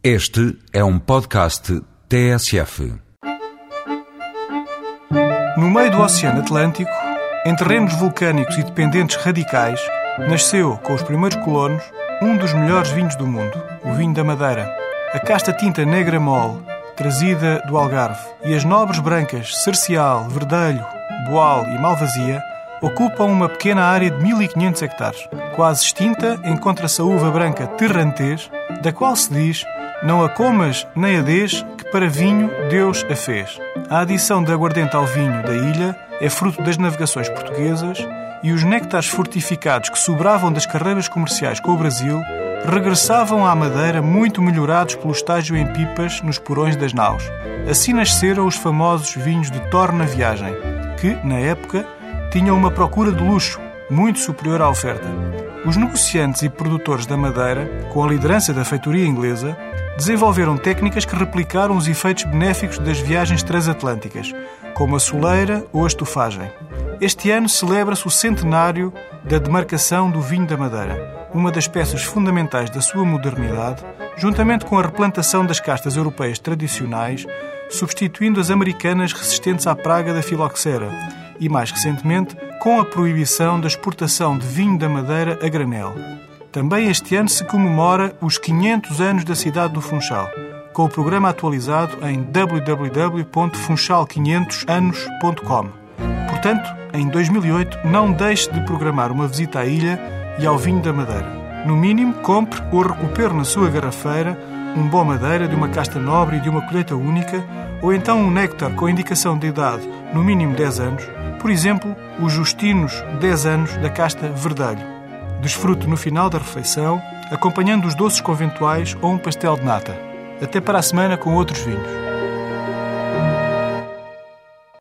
Este é um podcast TSF. No meio do Oceano Atlântico, em terrenos vulcânicos e dependentes radicais, nasceu, com os primeiros colonos, um dos melhores vinhos do mundo, o vinho da Madeira. A casta tinta negra mole, trazida do Algarve, e as nobres brancas Cercial, Verdelho, Boal e Malvasia ocupam uma pequena área de 1500 hectares. Quase extinta, encontra-se a uva branca Terrantês, da qual se diz não a comas nem a des, que para vinho Deus a fez. A adição de aguardente ao vinho da ilha é fruto das navegações portuguesas e os néctares fortificados que sobravam das carreiras comerciais com o Brasil regressavam à Madeira muito melhorados pelo estágio em pipas nos porões das naus. Assim nasceram os famosos vinhos de Torna Viagem, que, na época, tinham uma procura de luxo muito superior à oferta. Os negociantes e produtores da Madeira, com a liderança da feitoria inglesa, desenvolveram técnicas que replicaram os efeitos benéficos das viagens transatlânticas, como a soleira ou a estufagem. Este ano celebra-se o centenário da demarcação do vinho da Madeira, uma das peças fundamentais da sua modernidade, juntamente com a replantação das castas europeias tradicionais, substituindo as americanas resistentes à praga da filoxera e, mais recentemente, com a proibição da exportação de vinho da Madeira a granel. Também este ano se comemora os 500 anos da cidade do Funchal, com o programa atualizado em www.funchal500anos.com. Portanto, em 2008, não deixe de programar uma visita à ilha e ao vinho da Madeira. No mínimo, compre ou recupere na sua garrafeira um bom madeira de uma casta nobre e de uma colheita única, ou então um néctar com indicação de idade no mínimo 10 anos, por exemplo, os Justinos 10 anos da casta Verdelho. Desfrute no final da refeição, acompanhando os doces conventuais ou um pastel de nata. Até para a semana com outros vinhos.